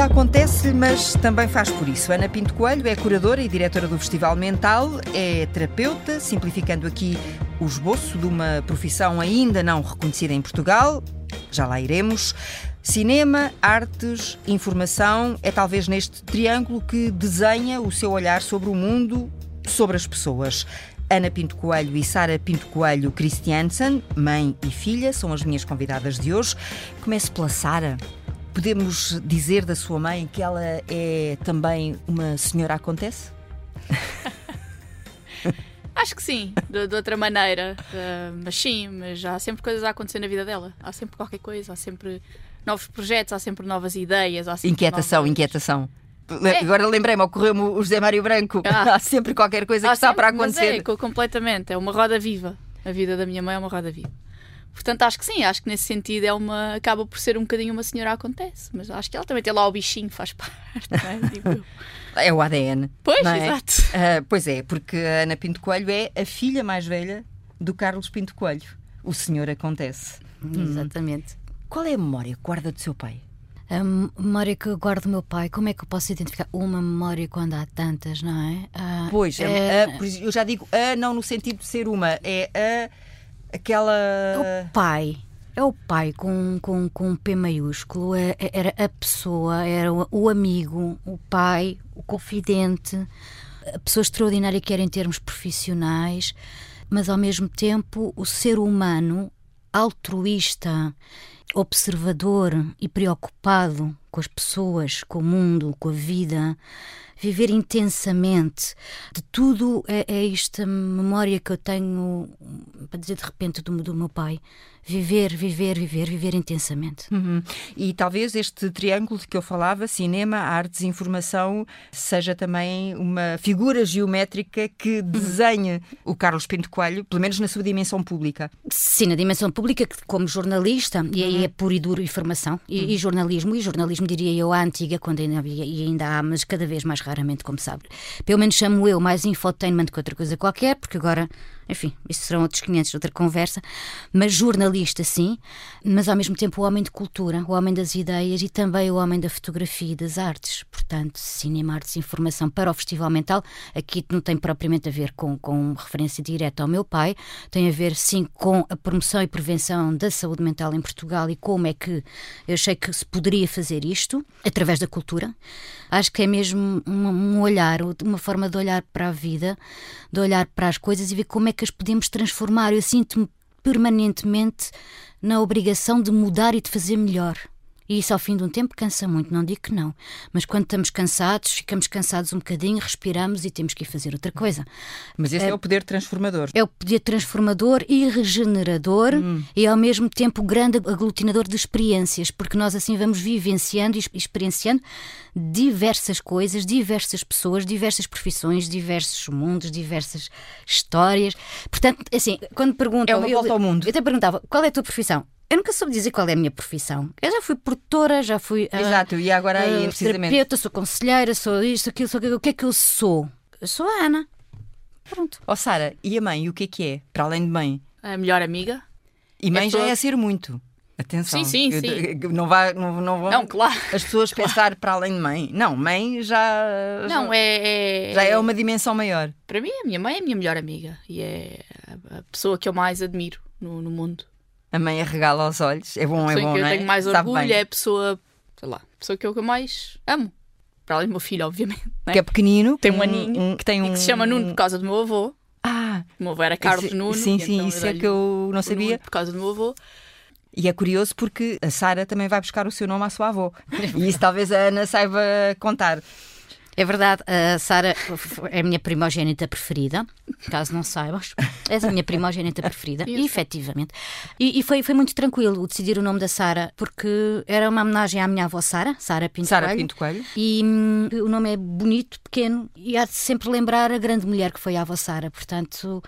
vida acontece-lhe, mas também faz por isso. Ana Pinto Coelho é curadora e diretora do Festival Mental, é terapeuta, simplificando aqui o esboço de uma profissão ainda não reconhecida em Portugal. Já lá iremos. Cinema, artes, informação é talvez neste triângulo que desenha o seu olhar sobre o mundo, sobre as pessoas. Ana Pinto Coelho e Sara Pinto Coelho Christiansen, mãe e filha, são as minhas convidadas de hoje. Comece pela Sara. Podemos dizer da sua mãe que ela é também uma senhora acontece? Acho que sim, de, de outra maneira. Uh, mas sim, mas há sempre coisas a acontecer na vida dela. Há sempre qualquer coisa, há sempre novos projetos, há sempre novas ideias. Sempre inquietação, novas... inquietação. É. Agora lembrei-me, ocorreu-me o José Mário Branco. Ah. Há sempre qualquer coisa que há está sempre, para acontecer. Mas é, completamente. É uma roda viva. A vida da minha mãe é uma roda viva. Portanto, acho que sim, acho que nesse sentido é uma, acaba por ser um bocadinho uma senhora acontece, mas acho que ela também tem lá o bichinho, faz parte, é? tipo... é o ADN. Pois, é? exato. Uh, pois é, porque a Ana Pinto Coelho é a filha mais velha do Carlos Pinto Coelho. O senhor acontece. Hum. Exatamente. Qual é a memória que guarda do seu pai? A memória que eu guardo do meu pai, como é que eu posso identificar uma memória quando há tantas, não é? Ah, pois, é... A, a, eu já digo a não no sentido de ser uma, é a aquela. É o pai. É o pai com, com, com P maiúsculo, é, é, era a pessoa, era o amigo, o pai, o confidente, a pessoa extraordinária que era em termos profissionais, mas ao mesmo tempo o ser humano altruísta, observador e preocupado com as pessoas, com o mundo, com a vida, viver intensamente. De tudo é, é esta memória que eu tenho, para dizer de repente, do, do meu pai. Viver, viver, viver, viver intensamente. Uhum. E talvez este triângulo de que eu falava, cinema, artes e informação, seja também uma figura geométrica que uhum. desenhe uhum. o Carlos Pinto Coelho, pelo menos na sua dimensão pública. Sim, na dimensão pública, como jornalista, e aí uhum. é puro e duro informação, e, e, uhum. jornalismo, e jornalismo diria eu à antiga, quando ainda havia, e ainda há, mas cada vez mais raramente, como sabe. Pelo menos chamo eu mais infotainment que outra coisa qualquer, porque agora enfim, isso serão outros 500, outra conversa, mas jornalista sim, mas ao mesmo tempo o homem de cultura, o homem das ideias e também o homem da fotografia e das artes. Portanto, cinema, artes informação para o Festival Mental, aqui não tem propriamente a ver com, com referência direta ao meu pai, tem a ver sim com a promoção e prevenção da saúde mental em Portugal e como é que eu achei que se poderia fazer isto através da cultura. Acho que é mesmo um, um olhar, uma forma de olhar para a vida, de olhar para as coisas e ver como é que podemos transformar. Eu sinto-me permanentemente na obrigação de mudar e de fazer melhor. E isso ao fim de um tempo cansa muito, não digo que não. Mas quando estamos cansados, ficamos cansados um bocadinho, respiramos e temos que ir fazer outra coisa. Mas esse é, é o poder transformador. É o poder transformador e regenerador hum. e ao mesmo tempo grande aglutinador de experiências, porque nós assim vamos vivenciando e experienciando diversas coisas, diversas pessoas, diversas profissões, diversos mundos, diversas histórias. Portanto, assim, quando perguntam. É uma volta eu, ao mundo. Eu até perguntava qual é a tua profissão? Eu nunca soube dizer qual é a minha profissão. Eu já fui produtora, já fui. Ah, Exato, e agora aí, uh, precisamente. Terapeuta, sou conselheira, sou isto, aquilo, sou aquilo. O que é que eu sou? Eu sou a Ana. Pronto. Ó oh, Sara, e a mãe, o que é que é? Para além de mãe? A melhor amiga. E mãe é já é ser muito. Atenção. Sim, sim, sim. Não, vai, não, não vão não, claro. as pessoas claro. pensar para além de mãe. Não, mãe já. Não, já, é, é. Já é uma dimensão maior. Para mim, a minha mãe é a minha melhor amiga e é a pessoa que eu mais admiro no, no mundo. A mãe arregala aos olhos. É bom, é bom, que eu é? tenho mais orgulho é a pessoa, sei lá, a pessoa que eu mais amo. Para além do meu filho, obviamente. É? Que é pequenino. Tem um aninho. Um, que, tem um... que se chama Nuno por causa do meu avô. Ah! O meu avô era Carlos esse, Nuno. Sim, sim, então isso é que eu não sabia. Por causa do meu avô. E é curioso porque a Sara também vai buscar o seu nome à sua avó. E isso talvez a Ana saiba contar. É verdade, a Sara é a minha primogênita preferida, caso não saibas. És a minha primogênita preferida, e, efetivamente. E, e, foi, foi muito tranquilo decidir o nome da Sara, porque era uma homenagem à minha avó Sara, Sara Pinto Sara Coelho. Pinto Coelho. E hum, o nome é bonito, pequeno, e há de sempre lembrar a grande mulher que foi a avó Sara, portanto.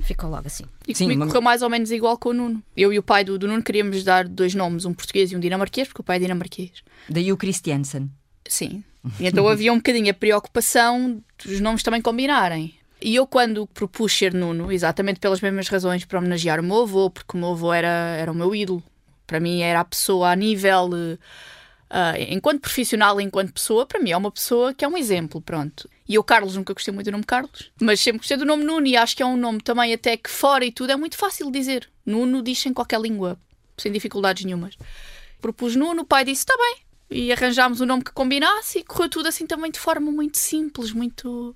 Ficou logo assim. E Sim, comigo correu mais ou menos igual com o Nuno. Eu e o pai do, do Nuno queríamos dar dois nomes, um português e um dinamarquês, porque o pai é dinamarquês. Daí o Christiansen. Sim. E então havia um bocadinho a preocupação dos nomes também combinarem. E eu, quando propus ser Nuno, exatamente pelas mesmas razões para homenagear o meu avô, porque o meu avô era, era o meu ídolo. Para mim era a pessoa a nível Uh, enquanto profissional, enquanto pessoa, para mim é uma pessoa que é um exemplo, pronto. E eu, Carlos, nunca gostei muito do nome Carlos, mas sempre gostei do nome Nuno e acho que é um nome também até que fora e tudo é muito fácil de dizer. Nuno diz em qualquer língua, sem dificuldades nenhumas. Propus Nuno, o pai disse, está bem. E arranjámos um nome que combinasse e correu tudo assim também de forma muito simples, muito...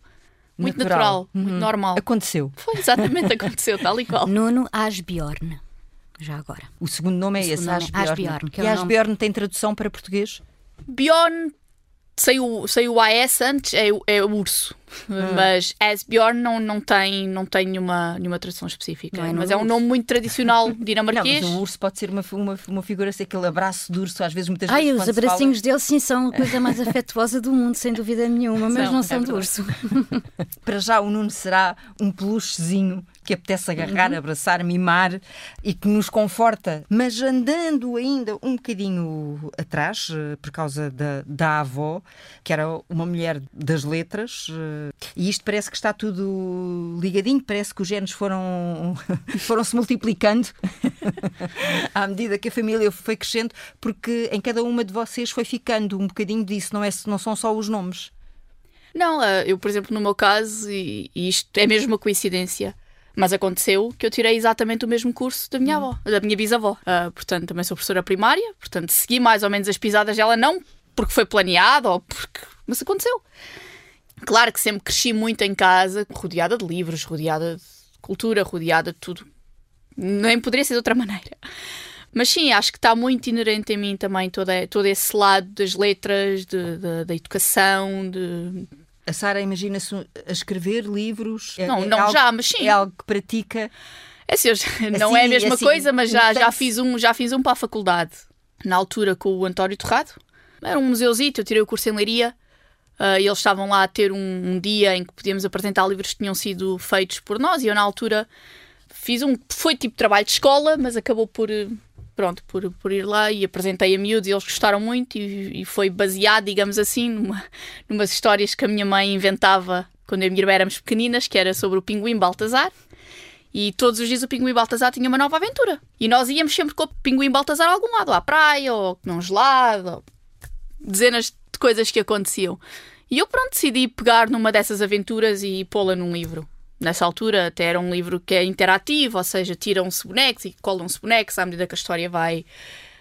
Muito natural, natural uhum. muito normal. Aconteceu. Foi exatamente, aconteceu, tal e qual. Nuno Asbjorn já agora. O segundo nome é esse, nome Asbjorn. É Asbjorn que é e Asbjorn nome... tem tradução para português? Bjorn sei o, sei o AS antes, é, é o urso. Hum. Mas Asbjorn não, não, tem, não tem nenhuma, nenhuma tradução específica. É mas é um nome muito tradicional dinamarquês. Não, mas o urso pode ser uma, uma, uma figura, assim, aquele abraço do urso, às vezes, muitas Ai, vezes. Ai, os abracinhos fala... dele, sim, são a coisa mais afetuosa do mundo, sem dúvida nenhuma, mas são, não são é do urso. Para já, o Nuno será um peluchezinho que apetece agarrar, uhum. abraçar, mimar e que nos conforta, mas andando ainda um bocadinho atrás, eh, por causa da, da avó, que era uma mulher das letras, eh, e isto parece que está tudo ligadinho, parece que os genes foram, foram se multiplicando à medida que a família foi crescendo, porque em cada uma de vocês foi ficando um bocadinho disso, não, é, não são só os nomes. Não, eh, eu, por exemplo, no meu caso, e isto é mesmo uma coincidência, mas aconteceu que eu tirei exatamente o mesmo curso da minha avó, da minha bisavó. Uh, portanto, também sou professora primária, portanto, segui mais ou menos as pisadas dela, não porque foi planeado ou porque. Mas aconteceu. Claro que sempre cresci muito em casa, rodeada de livros, rodeada de cultura, rodeada de tudo. Nem poderia ser de outra maneira. Mas sim, acho que está muito inerente em mim também todo, todo esse lado das letras, de, de, da educação, de a Sara imagina-se a escrever livros? É, não, é, não algo, já, mas sim. É algo que pratica? É assim, não assim, é a mesma assim, coisa, mas já, já, fiz um, já fiz um para a faculdade, na altura com o António Torrado. Era um museuzito, eu tirei o curso em Leiria. Uh, e eles estavam lá a ter um, um, dia em que podíamos apresentar livros que tinham sido feitos por nós. E eu, na altura, fiz um. Foi tipo trabalho de escola, mas acabou por, pronto, por, por ir lá e apresentei a miúdos e eles gostaram muito e, e foi baseado, digamos assim, numa, numas histórias que a minha mãe inventava quando eu e minha irmã éramos pequeninas, que era sobre o pinguim Baltazar. E todos os dias o pinguim Baltazar tinha uma nova aventura. E nós íamos sempre com o pinguim Baltazar a algum lado, à praia, ou num gelado, dezenas de coisas que aconteciam. E eu, pronto, decidi pegar numa dessas aventuras e pô-la num livro nessa altura até era um livro que é interativo, ou seja, tiram-se bonecos e colam-se bonecos à medida que a história vai,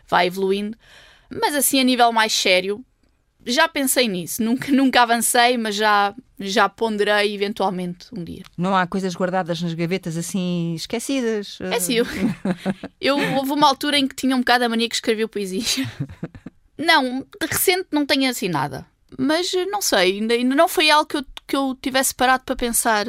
vai evoluindo. Mas assim, a nível mais sério, já pensei nisso. Nunca, nunca avancei, mas já, já ponderei eventualmente um dia. Não há coisas guardadas nas gavetas assim esquecidas? É sim. Eu, eu houve uma altura em que tinha um bocado a mania que escreveu poesia. Não, de recente não tenho assim nada. Mas não sei, ainda, ainda não foi algo que eu, que eu tivesse parado para pensar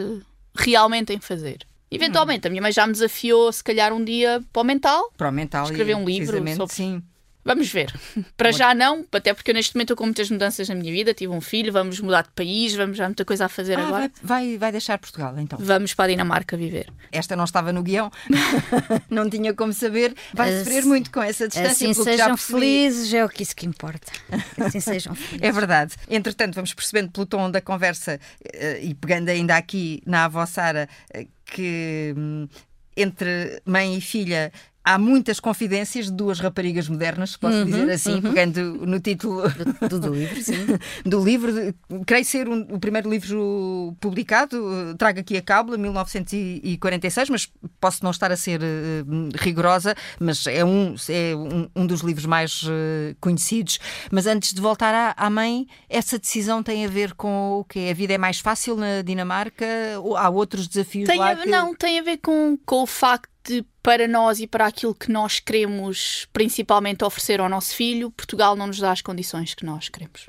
realmente em fazer. Eventualmente, hum. a minha mãe já me desafiou, se calhar, um dia para o mental. Para o mental, escrever um livro sobre. Sim. Vamos ver. Para já não, até porque eu neste momento estou com muitas mudanças na minha vida. Tive um filho, vamos mudar de país, vamos já muita coisa a fazer ah, agora. Vai, vai, vai, deixar Portugal então? Vamos para a Dinamarca viver. Esta não estava no guião, não tinha como saber. Vai sofrer muito com essa distância. Assim sejam felizes, é o que isso que importa. Assim sejam felizes. É verdade. Entretanto, vamos percebendo pelo tom da conversa eh, e pegando ainda aqui na avó Sara eh, que hum, entre mãe e filha há muitas confidências de duas raparigas modernas, posso uhum, dizer assim, uhum. pegando no título do, do livro, sim. do livro, creio ser um, o primeiro livro publicado, trago aqui a cábula, 1946, mas posso não estar a ser uh, rigorosa, mas é um, é um, um dos livros mais uh, conhecidos. Mas antes de voltar à, à, mãe, essa decisão tem a ver com o que A vida é mais fácil na Dinamarca? Ou há outros desafios tem lá? A, que... Não, tem a ver com, com o facto de, para nós e para aquilo que nós queremos principalmente oferecer ao nosso filho, Portugal não nos dá as condições que nós queremos.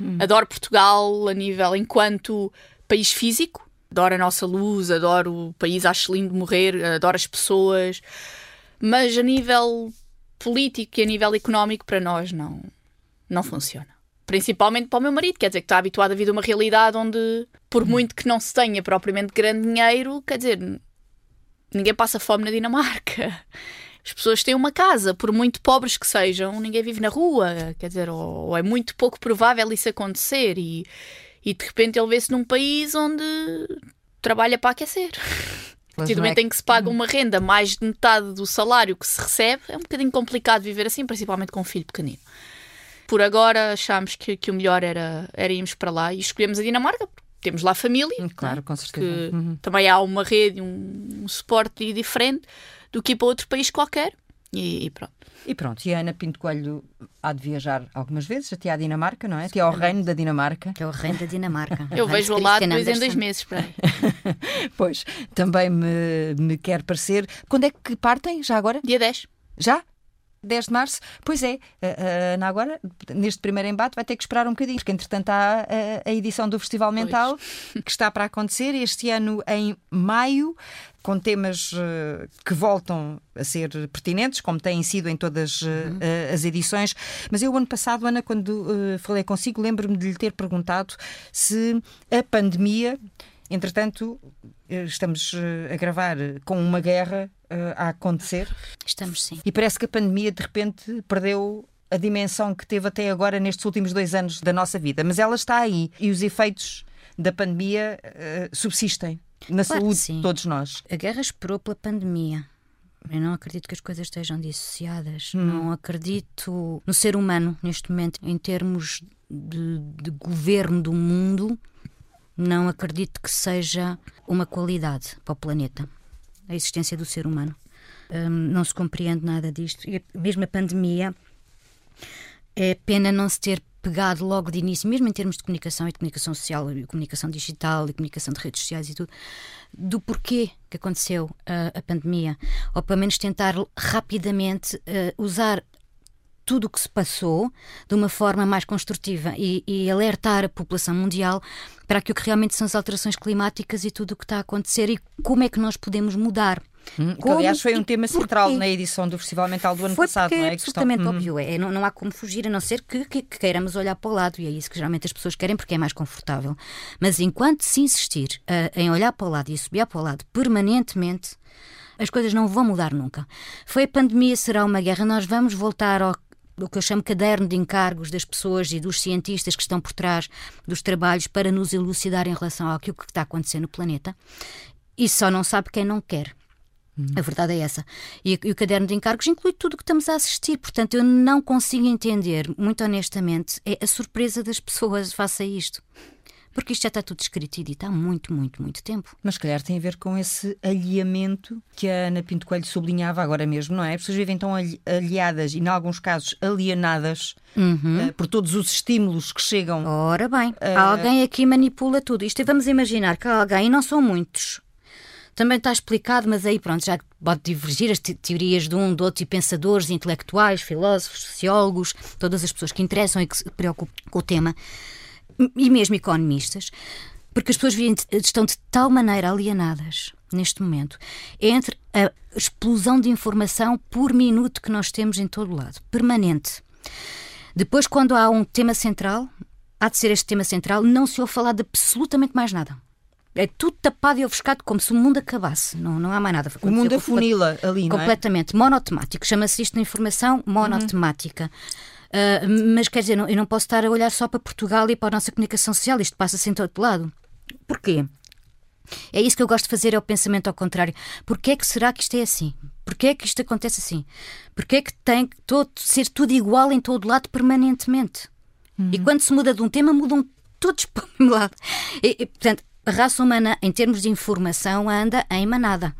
Hum. Adoro Portugal a nível enquanto país físico, adoro a nossa luz, adoro o país, acho lindo morrer, adoro as pessoas, mas a nível político e a nível económico para nós não, não funciona. Principalmente para o meu marido, quer dizer que está habituado a vir uma realidade onde, por hum. muito que não se tenha propriamente grande dinheiro, quer dizer, Ninguém passa fome na Dinamarca. As pessoas têm uma casa, por muito pobres que sejam, ninguém vive na rua. Quer dizer, ou, ou é muito pouco provável isso acontecer. E, e de repente ele vê-se num país onde trabalha para aquecer. A partir do momento em que se paga uma renda mais de metade do salário que se recebe, é um bocadinho complicado viver assim, principalmente com um filho pequenino. por agora achámos que, que o melhor era, era irmos para lá e escolhemos a Dinamarca. Temos lá família, hum, claro, com certeza. Uhum. Também há uma rede, um, um suporte diferente do que ir para outro país qualquer. E, e, pronto. E pronto, e a Ana Pinto Coelho há de viajar algumas vezes até à Dinamarca, não é? Até ao reino da Dinamarca. Até ao reino da Dinamarca. Eu vejo lá depois em dois meses, para Pois, também me, me quer parecer. Quando é que partem, já agora? Dia 10. Já? 10 de março? Pois é, a Ana agora, neste primeiro embate, vai ter que esperar um bocadinho, porque entretanto há a, a edição do Festival Mental pois. que está para acontecer este ano em maio, com temas uh, que voltam a ser pertinentes, como têm sido em todas uh, uhum. uh, as edições. Mas eu, ano passado, Ana, quando falei consigo, lembro-me de lhe ter perguntado se a pandemia Entretanto, eh, estamos eh, a gravar com uma guerra eh, a acontecer. Estamos sim. E parece que a pandemia de repente perdeu a dimensão que teve até agora nestes últimos dois anos da nossa vida. Mas ela está aí e os efeitos da pandemia uh, subsistem na claro saúde de todos nós. A guerra esperou pela pandemia. Eu não acredito que as coisas estejam dissociadas. Hum. Não acredito no ser humano neste momento, em termos de, de governo do mundo não acredito que seja uma qualidade para o planeta, a existência do ser humano. Um, não se compreende nada disto. E mesmo a pandemia, é pena não se ter pegado logo de início, mesmo em termos de comunicação e de comunicação social, e comunicação digital e comunicação de redes sociais e tudo, do porquê que aconteceu a, a pandemia, ou pelo menos tentar rapidamente uh, usar tudo o que se passou de uma forma mais construtiva e, e, alertar a população mundial para aquilo que realmente são as alterações climáticas e tudo o que está a acontecer e como é que nós podemos mudar. Hum, que, aliás, foi um tema central na edição do Festival Mental do ano passado, não é? é absolutamente questão... Hum. óbvio. É, não, não, há como fugir, a não ser que, que, que, queiramos olhar para o lado, e é isso que geralmente as pessoas querem porque é mais confortável. Mas enquanto se insistir uh, em olhar para o lado e subir para o lado permanentemente, as coisas não vão mudar nunca. Foi a pandemia, será uma guerra, nós vamos voltar ao o que eu chamo caderno de encargos das pessoas e dos cientistas que estão por trás dos trabalhos para nos elucidar em relação àquilo que está acontecendo no planeta. E só não sabe quem não quer. A verdade é essa. E, e, o caderno de encargos inclui tudo o que estamos a assistir. Portanto, eu não consigo entender, muito honestamente, é a surpresa das pessoas face a isto porque isto já está tudo escrito e dito há muito, muito, muito tempo. Mas, se calhar, tem a ver com esse alinhamento que a Ana Pinto Coelho sublinhava agora mesmo, não é? As pessoas vivem tão aliadas e, em alguns casos, alienadas uhum. uh, por todos os estímulos que chegam. Ora bem, uh... alguém aqui manipula tudo. Isto vamos imaginar que alguém, e não são muitos, também está explicado, mas aí pronto, já pode divergir as te teorias de um, do outro, e pensadores, intelectuais, filósofos, sociólogos, todas as pessoas que interessam e que se preocupam com o tema e mesmo economistas, porque as pessoas estão de tal maneira alienadas neste momento entre a explosão de informação por minuto que nós temos em todo o lado, permanente. Depois, quando há um tema central, há de ser este tema central, não se ouve falar de absolutamente mais nada. É tudo tapado e ofuscado como se o mundo acabasse. Não, não há mais nada. O mundo afunila ali, não é? Completamente. Monotemático. Chama-se isto de informação monotemática. Uhum. Uh, mas quer dizer, não, eu não posso estar a olhar só para Portugal e para a nossa comunicação social, isto passa-se em todo lado. Porquê? É isso que eu gosto de fazer, é o pensamento ao contrário. Porquê é que será que isto é assim? Porquê é que isto acontece assim? Porquê é que tem que todo, ser tudo igual em todo lado permanentemente? Uhum. E quando se muda de um tema, mudam todos para o mesmo lado. E, e, portanto, a raça humana, em termos de informação, anda em manada.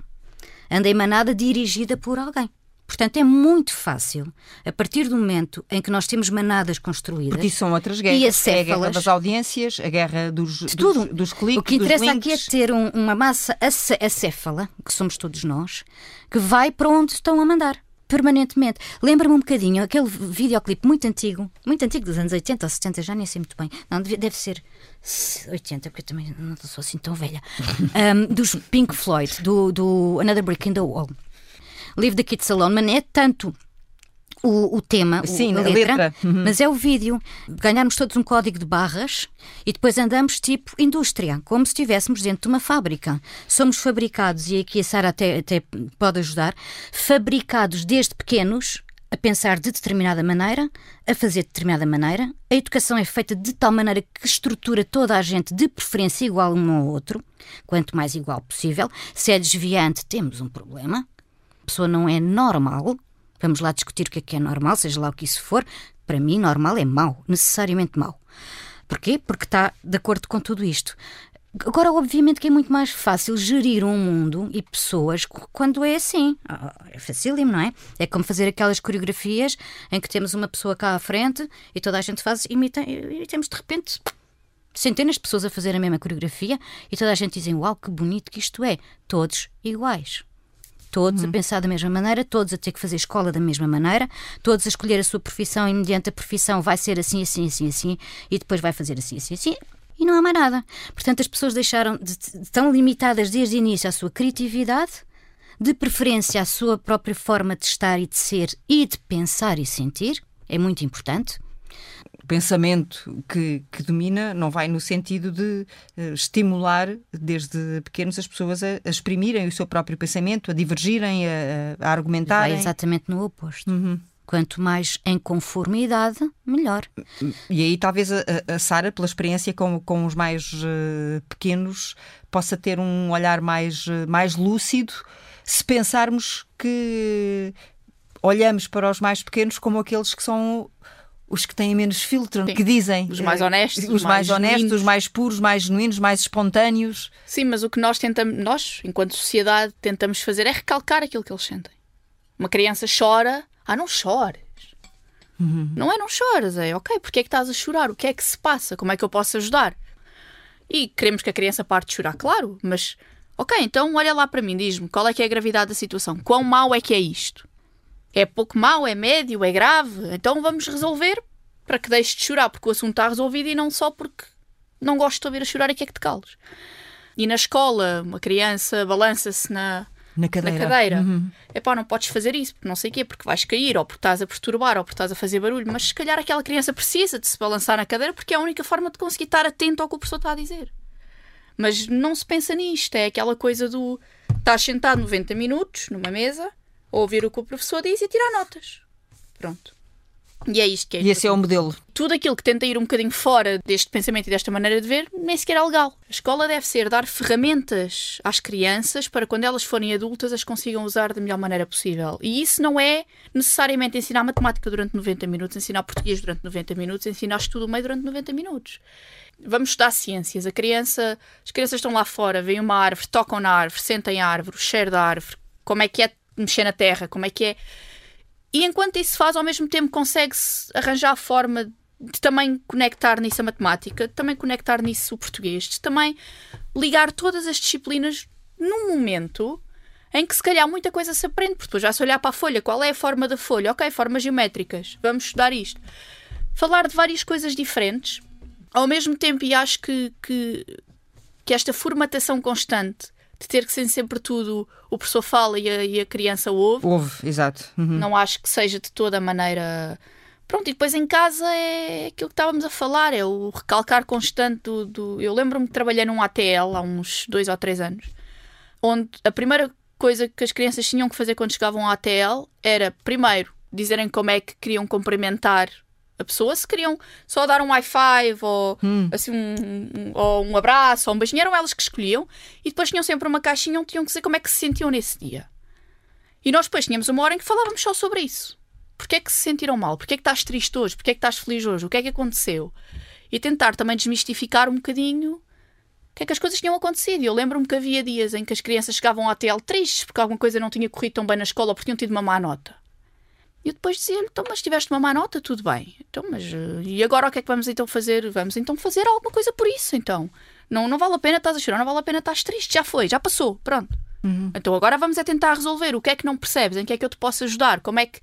Anda em manada dirigida por alguém. Portanto, é muito fácil, a partir do momento em que nós temos manadas construídas. Porque isso são outras guerras. E acéfalas, é a guerra das audiências, a guerra dos, de tudo. dos, dos cliques. O que interessa aqui é ter um, uma massa acéfala, que somos todos nós, que vai para onde estão a mandar. Permanentemente. Lembra-me um bocadinho aquele videoclipe muito antigo, muito antigo dos anos 80 ou 70, já nem sei muito bem. Não, deve, deve ser 80, porque eu também não sou assim tão velha. Um, dos Pink Floyd, do, do Another Brick in the Wall. Leave the Kids Alone, mas é tanto o, o, tema, Sim, a, letra, letra. Uhum. mas é o vídeo. Ganhamos todos um código de barras e depois andamos tipo indústria, como se estivéssemos dentro de uma fábrica. Somos fabricados, e aqui a Sara até, até pode ajudar, fabricados desde pequenos a pensar de determinada maneira, a fazer de determinada maneira. A educação é feita de tal maneira que estrutura toda a gente de preferência igual um ao outro, quanto mais igual possível. Se é desviante, temos um problema pessoa não é normal, vamos lá discutir o que é que é normal, seja lá o que isso for, para mim, normal é mau, necessariamente mau. Porquê? Porque está de acordo com tudo isto. Agora, obviamente que é muito mais fácil gerir um mundo e pessoas quando é assim. Ah, é facílimo, não é? É como fazer aquelas coreografias em que temos uma pessoa cá à frente e toda a gente faz, imita, e temos de repente centenas de pessoas a fazer a mesma coreografia e toda a gente dizem, uau, que bonito que isto é. Todos iguais. Todos uhum. a pensar da mesma maneira, todos a ter que fazer escola da mesma maneira, todos a escolher a sua profissão e mediante a profissão vai ser assim, assim, assim, assim e depois vai fazer assim, assim, assim e não há mais nada. Portanto, as pessoas deixaram de, de, tão limitadas desde o início à sua criatividade, de preferência à sua própria forma de estar e de ser e de pensar e sentir, é muito importante. Pensamento que, que domina não vai no sentido de uh, estimular desde pequenos as pessoas a, a, exprimirem o seu próprio pensamento, a divergirem, a, a argumentarem. Vai exatamente no oposto. Uhum. Quanto mais em conformidade, melhor. E aí talvez a, a Sara, pela experiência com, com os mais uh, pequenos, possa ter um olhar mais, uh, mais lúcido se pensarmos que olhamos para os mais pequenos como aqueles que são os que têm menos filtro, Sim. que dizem. Os mais honestos. Os mais, mais honestos, os mais puros, mais genuínos, mais espontâneos. Sim, mas o que nós tentamos, nós, enquanto sociedade, tentamos fazer é recalcar aquilo que eles sentem. Uma criança chora ah, não chores. Uhum. Não é não chores, é ok, porque é que estás a chorar? O que é que se passa? Como é que eu posso ajudar? E queremos que a criança parte de chorar, claro, mas ok, então olha lá para mim, diz-me qual é que é a gravidade da situação, quão mau é que é isto? É pouco mau, é médio, é grave? Então vamos resolver para que deixe de chorar, porque o assunto está resolvido e não só porque não gosto de ouvir a chorar e que é que te cales. E na escola, uma criança balança-se na, na cadeira. Na cadeira. Uhum. Epá, não podes fazer isso, porque não sei o quê, porque vais cair, ou porque estás a perturbar, ou porque estás a fazer barulho. Mas se calhar aquela criança precisa de se balançar na cadeira porque é a única forma de conseguir estar atento ao que o professor está a dizer. Mas não se pensa nisto, é aquela coisa do estás sentado 90 minutos numa mesa, ouvir o que o professor diz e tirar notas. Pronto. E é isto que é. E esse é o modelo. Tudo aquilo que tenta ir um bocadinho fora deste pensamento e desta maneira de ver, nem sequer é legal. A escola deve ser dar ferramentas às crianças para quando elas forem adultas as consigam usar da melhor maneira possível. E isso não é necessariamente ensinar matemática durante 90 minutos, ensinar português durante 90 minutos, ensinar estudo meio durante 90 minutos. Vamos estudar ciências. A criança, as crianças estão lá fora, veem uma árvore, tocam na árvore, sentem a árvore, o cheiro da árvore, como é que é mexer na terra, como é que é e enquanto isso faz, ao mesmo tempo consegue-se arranjar a forma de também conectar nisso a matemática, de também conectar nisso o português, de também ligar todas as disciplinas num momento em que se calhar muita coisa se aprende, porque depois já se olhar para a folha, qual é a forma da folha? Ok, formas geométricas, vamos estudar isto. Falar de várias coisas diferentes, ao mesmo tempo, e acho que, que, que esta formatação constante de ter que ser sempre tudo o professor fala e a, e a criança ouve. Ouve, exato. Uhum. Não acho que seja de toda a maneira. Pronto, e depois em casa é aquilo que estávamos a falar, é o recalcar constante do. do... Eu lembro-me que trabalhei num ATL há uns dois ou três anos, onde a primeira coisa que as crianças tinham que fazer quando chegavam ao ATL era, primeiro, dizerem como é que queriam cumprimentar a pessoa, se queriam só dar um high five ou, hum. assim, um, um, ou um abraço ou um beijinho, eram elas que escolhiam e depois tinham sempre uma caixinha onde tinham que dizer como é que se sentiam nesse dia. E nós depois tínhamos uma hora em que falávamos só sobre isso. Porquê é que se sentiram mal? Porquê é que estás triste hoje? Porquê é que estás feliz hoje? O que é que aconteceu? E tentar também desmistificar um bocadinho o que é que as coisas tinham acontecido. Eu lembro-me que havia dias em que as crianças chegavam à TL tristes porque alguma coisa não tinha corrido tão bem na escola ou porque tinham tido uma má nota. E eu depois dizia-lhe, então, mas tiveste uma má nota, tudo bem. Então, mas eh, e agora o que é que vamos então fazer? Vamos então fazer alguma coisa por isso, então. Não, não vale a pena estás a chorar, não vale a pena estás triste, já foi, já passou, pronto. Uhum. Então agora vamos é tentar resolver o que é que não percebes, em que é que eu te posso ajudar, como é que.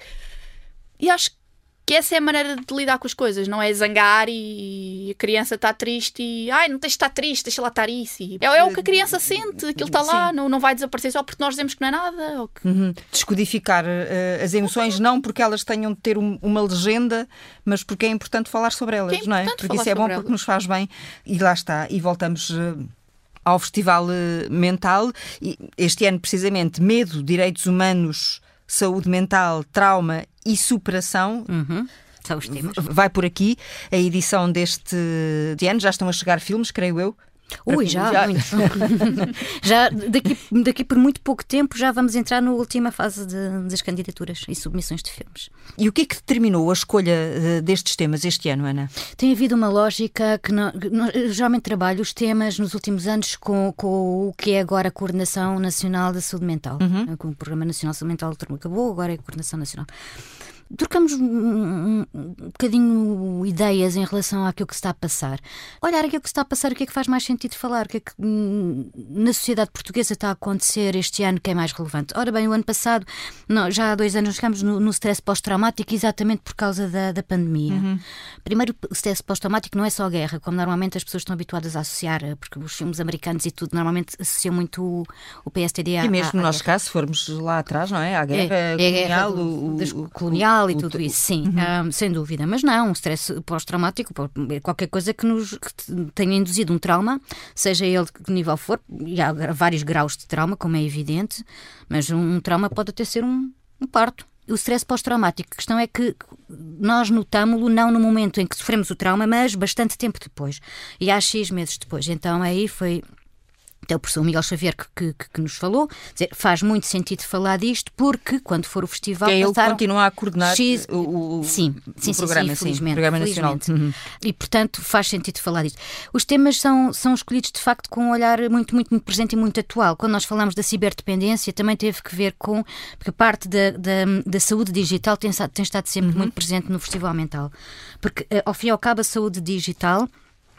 E acho que que essa é a maneira de lidar com as coisas, não é zangar e a criança está triste e ai, não tens de estar triste, deixa lá estar isso. É, é, o que a criança sente, aquilo está lá, não, não vai desaparecer só porque nós dizemos que não é nada. Que... Uhum. Descodificar uh, as emoções, não porque elas tenham de ter um, uma legenda, mas porque é importante falar sobre elas, é não é? Porque isso é bom porque nos faz bem e lá está. E voltamos. Uh, ao Festival uh, Mental, este ano precisamente Medo, Direitos Humanos saúde mental, trauma e superação. Uhum. São os temas. Vai por aqui a edição deste de ano. Já estão a chegar filmes, creio eu. Ui, já, já. muito. já daqui, daqui por muito pouco tempo já vamos entrar na última fase de, das candidaturas e submissões de filmes. E o que é que determinou a escolha eh, destes temas este ano, Ana? Tem havido uma lógica que não, geralmente trabalho os temas nos últimos anos com, com o que é agora a Coordenação Nacional da Saúde Mental. Uhum. Com o Programa Nacional de Saúde Mental acabou, agora é a Coordenação Nacional trocamos um, bocadinho ideias em relação àquilo que se está a passar. Olhar aquilo que se está a passar, o que é que faz mais sentido falar, o que é que hum, na sociedade portuguesa está a acontecer este ano que é mais relevante. Ora bem, o ano passado, não, já há dois anos, ficamos no, no stress pós-traumático exatamente por causa da, da pandemia. Uhum. Primeiro, o stress pós-traumático não é só guerra, como normalmente as pessoas estão habituadas a associar, eh, porque os filmes americanos e tudo normalmente associam muito o, o PSTD à E mesmo no nosso guerra. caso, se formos lá atrás, não é? À guerra é, é a guerra do, o, o, colonial e tudo isso, sim, uhum. um, sem dúvida. Mas não, um stress pós-traumático, qualquer coisa que nos que tenha induzido um trauma, seja ele de que nível for, e há vários graus de trauma, como é evidente, mas um trauma pode até ser um, um parto. O stress pós-traumático, a questão é que nós notámos-lo não no momento em que sofremos o trauma, mas bastante tempo depois. E há X meses depois. Então aí foi até o professor Miguel Xavier que, que, que, nos falou, dizer, faz muito sentido falar disto porque quando for o festival que é ele continua a coordenar X... o, o, sim, sim, o programa, sim, sim, programa nacional. Uhum. E portanto faz sentido falar disto. Os temas são, são escolhidos de facto com um olhar muito, muito, muito presente e muito atual. Quando nós falamos da ciberdependência também teve que ver com, porque parte da, da, da saúde digital tem, tem estado sempre uhum. muito presente no Festival Mental. Porque eh, ao fim e ao cabo a saúde digital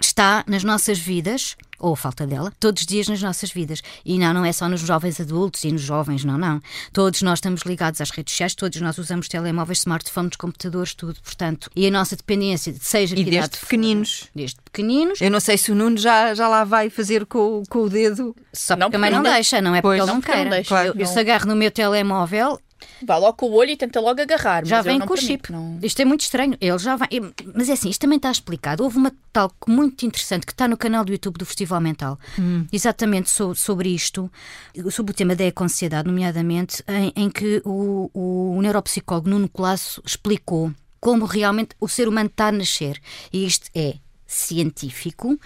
está nas nossas vidas, ou a falta dela, todos os dias nas nossas vidas. E não, não é só nos jovens adultos e nos jovens, não, não. Todos nós estamos ligados às redes sociais, todos nós usamos telemóveis, smartphones, computadores, tudo, portanto. E a nossa dependência, seja e desde pequeninos. Desde pequeninos. Eu não sei se o Nuno já, já lá vai fazer com, com o dedo. Só porque também não, não deixa, não é porque ele não, quer. Claro, eu, eu se agarro no meu telemóvel, Vá logo com o olho e tenta logo agarrar. Já vem com o chip. Não... Isto é muito estranho. Ele já vai. Mas é assim, isto também está explicado. Houve uma talk muito interessante que está no canal do YouTube do Festival Mental, hum. exatamente so, sobre isto, sobre o tema da eco-ansiedade, nomeadamente, em, em que o, o neuropsicólogo Nuno Colasso explicou como realmente o ser humano está a nascer. E isto é científico,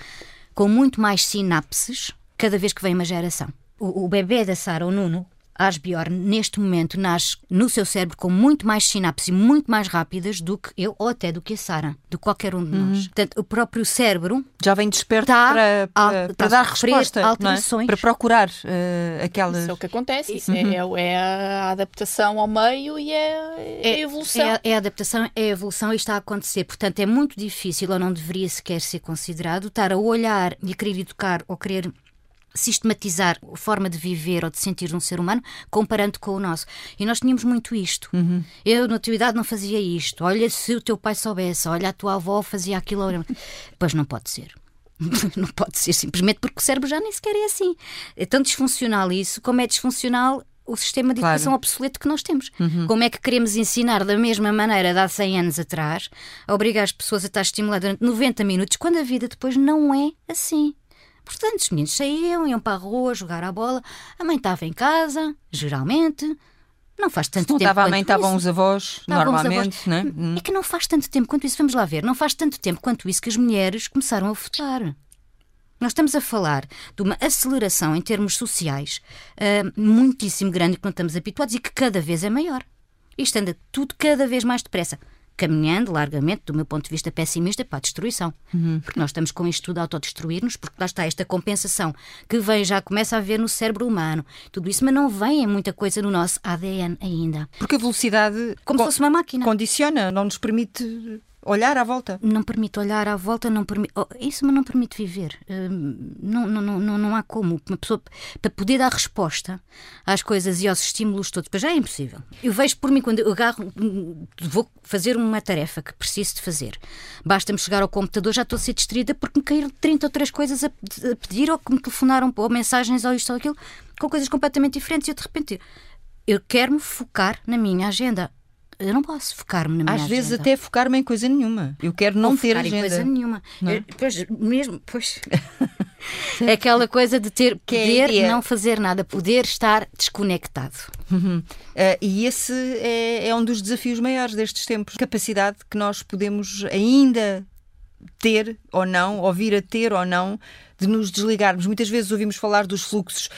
com muito mais sinapses cada vez que vem uma geração. O, o bebê da Sara, o Nuno, Asbjorn, neste momento, nasce no seu cérebro com muito mais sinapses muito mais rápidas do que eu ou até do que a Sara, de qualquer um de nós. Uhum. Portanto, o próprio cérebro já vem desperto para, para, para dar resposta, é? alterações. É? para procurar uh, aquelas. Isso é o que acontece, isso é, uhum. é, é, a adaptação ao meio e é, é a evolução. É, é, a adaptação, é a evolução e está a acontecer. Portanto, é muito difícil, ou não deveria sequer ser considerado, estar a olhar e a querer educar ou querer sistematizar a forma de viver ou de sentir um ser humano comparando com o nosso. E nós tínhamos muito isto. Uhum. Eu, na tua idade, não fazia isto. Olha, se o teu pai soubesse, olha, a tua avó fazia aquilo. Pois não pode ser. não pode ser simplesmente porque o cérebro já nem sequer é assim. É tão disfuncional isso como é disfuncional o sistema de educação claro. obsoleto que nós temos. Uhum. Como é que queremos ensinar da mesma maneira de há 100 anos atrás, a obrigar as pessoas a estar estimuladas durante 90 minutos, quando a vida depois não é assim. Portanto, os meninos saíam, iam para a rua jogar a bola, a mãe estava em casa, geralmente. Não faz tanto não tempo. Estava a mãe, estavam os avós, normalmente. Os avós. Né? Hum. É que não faz tanto tempo quanto isso. Vamos lá ver. Não faz tanto tempo quanto isso que as mulheres começaram a votar. Nós estamos a falar de uma aceleração em termos sociais uh, muitíssimo grande que não estamos habituados e que cada vez é maior. Isto anda tudo cada vez mais depressa caminhando largamente, do meu ponto de vista pessimista, para a destruição. Uhum. Porque nós estamos com isto tudo a autodestruir-nos, porque lá está esta compensação que vem, já começa a ver no cérebro humano, tudo isso, mas não vem em muita coisa no nosso ADN ainda. Porque a velocidade. Como se fosse uma máquina. Condiciona, não nos permite olhar à volta. Não permite olhar à volta, não permite. Oh, isso me não permite viver. Uh, não, não, não, não há como. Uma pessoa, para poder dar resposta às coisas e aos estímulos todos, para já é impossível. Eu vejo por mim, quando eu agarro, vou fazer uma tarefa que preciso de fazer, basta-me chegar ao computador, já estou a ser distraída porque me caíram 30 ou 3 coisas a, a pedir ou que me telefonaram ou mensagens ou isto ou aquilo, com coisas completamente diferentes e eu de repente. Eu quero me focar na minha agenda eu não posso focar-me na minha Às agenda. vezes até focar-me em coisa nenhuma. Eu quero não Ou ter agenda. em coisa nenhuma. Não é? eu, pois, mesmo, pois. é aquela coisa de ter que é poder é não fazer nada, poder estar desconectado. Uhum. Uh, e esse é, é um dos desafios maiores destes tempos. Capacidade que nós podemos ainda ter ou não, ou vir a ter ou não, de nos desligarmos. Muitas vezes ouvimos falar dos fluxos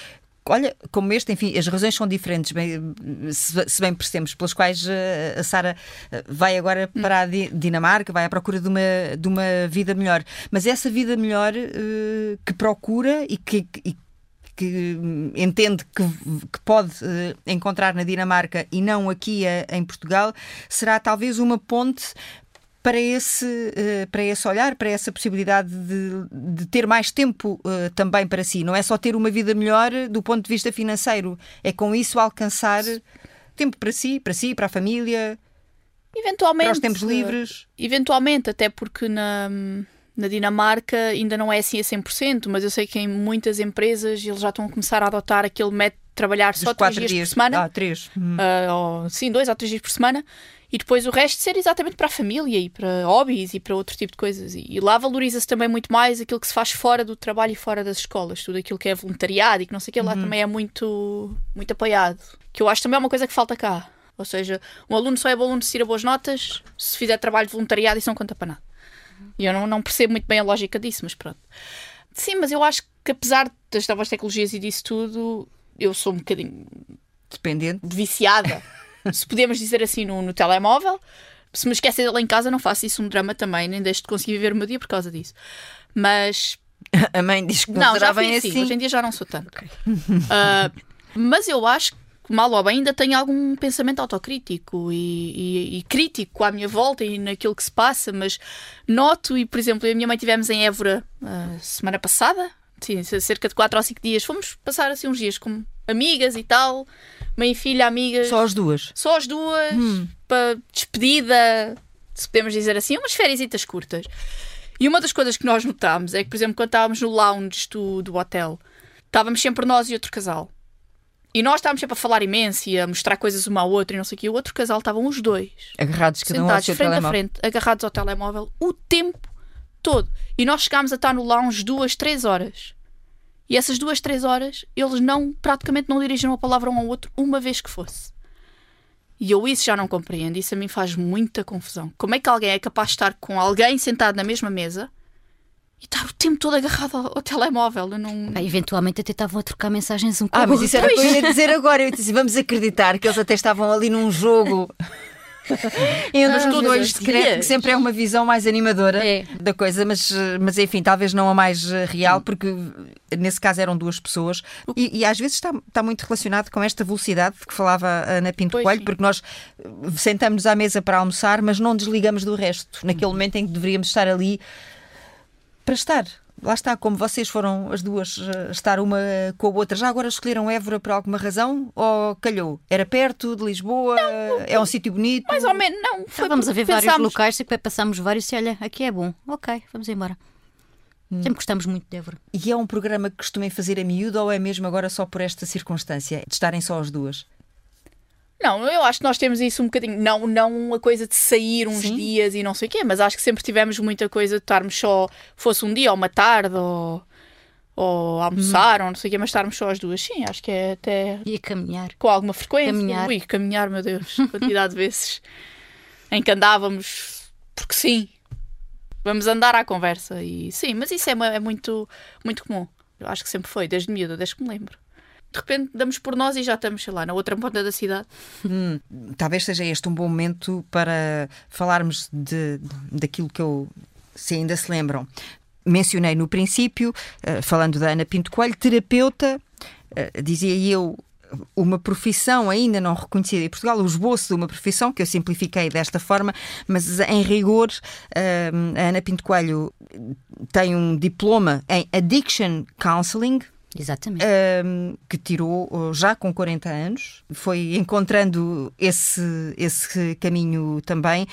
olha, como este, enfim, as razões são diferentes, bem, se, bem percebemos, pelas quais eh, a Sara eh, vai agora para a Dinamarca, vai à procura de uma, de uma vida melhor. Mas essa vida melhor uh, que procura e que, e, que entende que, que pode uh, encontrar na Dinamarca e não aqui a, em Portugal, será talvez uma ponte para esse, uh, para esse olhar, para essa possibilidade de, de ter mais tempo uh, também para si. Não é só ter uma vida melhor do ponto de vista financeiro, é com isso alcançar tempo para si, para si, para a família, eventualmente, para os tempos livres. Eventualmente, até porque na, na Dinamarca ainda não é assim a 100%, mas eu sei que em muitas empresas eles já estão a começar a adotar aquele método trabalhar Dos só três dias, dias, por semana. Ah, três. Uh, ou, sim, dois ou três dias por semana e depois o resto ser exatamente para a família e para hobbies e para outro tipo de coisas. E, e lá valoriza-se também muito mais aquilo que se faz fora do trabalho e fora das escolas, tudo aquilo que é voluntariado e que não sei o que, lá uhum. também é muito, muito apoiado. Que eu acho também é uma coisa que falta cá. Ou seja, um aluno só é bom aluno se tira boas notas, se fizer trabalho de voluntariado, isso não conta para nada. E eu não, não percebo muito bem a lógica disso, mas pronto. Sim, mas eu acho que apesar das novas tecnologias e disso tudo, eu sou um bocadinho dependente, viciada se podemos dizer assim, no, no telemóvel. Se me esquecer dele em casa, não faço isso um drama também, nem deixo de conseguir viver o meu dia por causa disso. Mas. A mãe diz que não, não já bem assim. Hoje em dia já não sou tanto. Okay. Uh, mas eu acho que, mal ou bem, ainda tenho algum pensamento autocrítico e, e, e, crítico à minha volta e naquilo que se passa. Mas noto, e por exemplo, eu e a minha mãe estivemos em Évora uh, semana passada, sim, cerca de 4 ou 5 dias. Fomos passar assim uns dias com amigas e tal mãe e filha, amigas. Só as duas? Só as duas, hum. para despedida, se podemos dizer assim, umas férias curtas. E uma das coisas que nós notámos é que, por exemplo, quando estávamos no lounge do, do hotel, estávamos sempre nós e outro casal. E nós estávamos sempre a falar imenso e a mostrar coisas uma à outra e não sei o quê. O outro casal estavam os dois. Agarrados cada um ao seu frente telemóvel. a frente, agarrados ao telemóvel o tempo todo. E nós chegámos a estar no lounge duas, três horas. E essas duas, três horas, eles não praticamente não dirigiram a palavra um ao outro uma vez que fosse. E eu isso já não compreendo. Isso a mim faz muita confusão. Como é que alguém é capaz de estar com alguém sentado na mesma mesa e estar o tempo todo agarrado ao, ao telemóvel? Eu não... Ah, eventualmente até estavam a trocar mensagens um com Ah, mas isso era o que eu ia dizer agora. Eu disse, vamos acreditar que eles até estavam ali num jogo e um dos ah, dois secreto, que sempre é uma visão mais animadora é. da coisa, mas, mas enfim, talvez não a mais eh, real, porque nesse caso eram duas pessoas e, e às vezes está, está muito relacionado com esta velocidade de que falava a Ana Pinto pois Coelho, sim. porque nós eh, sentamos à mesa para almoçar, mas não desligamos do resto, naquele momento em que deveríamos estar ali para estar lá está, como vocês foram as duas uh, estar uma com a outra, já agora escolheram Évora por alguma razão? Ou calhou? Era perto de Lisboa? Não, é um sítio bonito? Mais ou menos, não. Foi vamos a ver pensámos... vários locais e passamos vários e olha, aqui é bom. Ok, vamos embora. Hum. Sempre gostamos muito de Évora. E é um programa que costumem fazer a miúdo ou é mesmo agora só por esta circunstância de estarem só as duas? Não, eu acho que nós temos isso um bocadinho. Não, não uma coisa de sair uns Sim. dias e não sei o quê, mas acho que sempre tivemos muita coisa de estarmos só. Fosse um dia ou uma tarde ou. Ou almoçar, hum. ou não sei o quê, mas estarmos só as duas, sim, acho que é até. E a caminhar. Com alguma frequência. Caminhar. Ui, caminhar, meu Deus, quantidade de vezes em que andávamos, porque sim, vamos andar à conversa. E sim, mas isso é, é muito, muito comum. Eu acho que sempre foi, desde miúda, desde que me lembro de repente damos por nós e já estamos, sei lá, na outra ponta da cidade. Hum, talvez seja este um bom momento para falarmos de, daquilo que eu, se ainda se lembram, mencionei no princípio, uh, falando da Ana Pinto Coelho, terapeuta, uh, dizia eu, uma profissão ainda não reconhecida em Portugal, o esboço de uma profissão, que eu simplifiquei desta forma, mas em rigor, uh, a Ana Pinto Coelho tem um diploma em Addiction Counseling, Exatamente. Um, que tirou uh, já com 40 anos, foi encontrando esse, esse caminho também.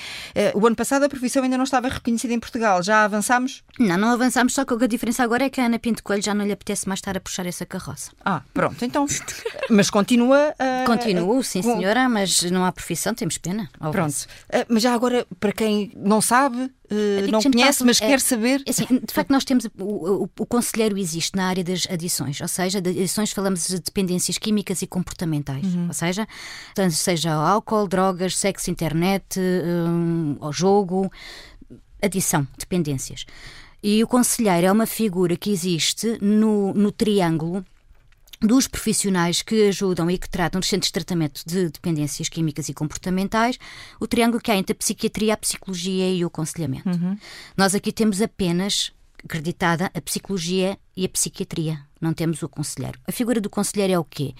Uh, o ano passado a profissão ainda não estava reconhecida em Portugal. Já avançámos? Não, não avançámos, só que a diferença agora é que a Ana Pinto Coelho já não lhe apetece mais estar a puxar essa carroça. Ah, pronto, então. mas continua a. Continuo, sim, senhora, mas não há profissão, temos pena. Pronto. Uh, mas já agora, para quem não sabe, Uh, não conhece, mas é, quer saber. É assim, de facto, nós temos. O, o, o, conselheiro existe na área das adições, ou seja, de adições falamos de dependências químicas e comportamentais, uhum. ou seja, seja álcool, drogas, sexo, internet, um, ou jogo. adição, dependências. E o conselheiro é uma figura que existe no, no triângulo dos profissionais que ajudam e que tratam dos centros de tratamento de dependências químicas e comportamentais, o triângulo que há entre a psiquiatria, a psicologia e o aconselhamento. Uhum. Nós aqui temos apenas acreditada a psicologia e a psiquiatria. Não temos o conselheiro. A figura do conselheiro é o quê?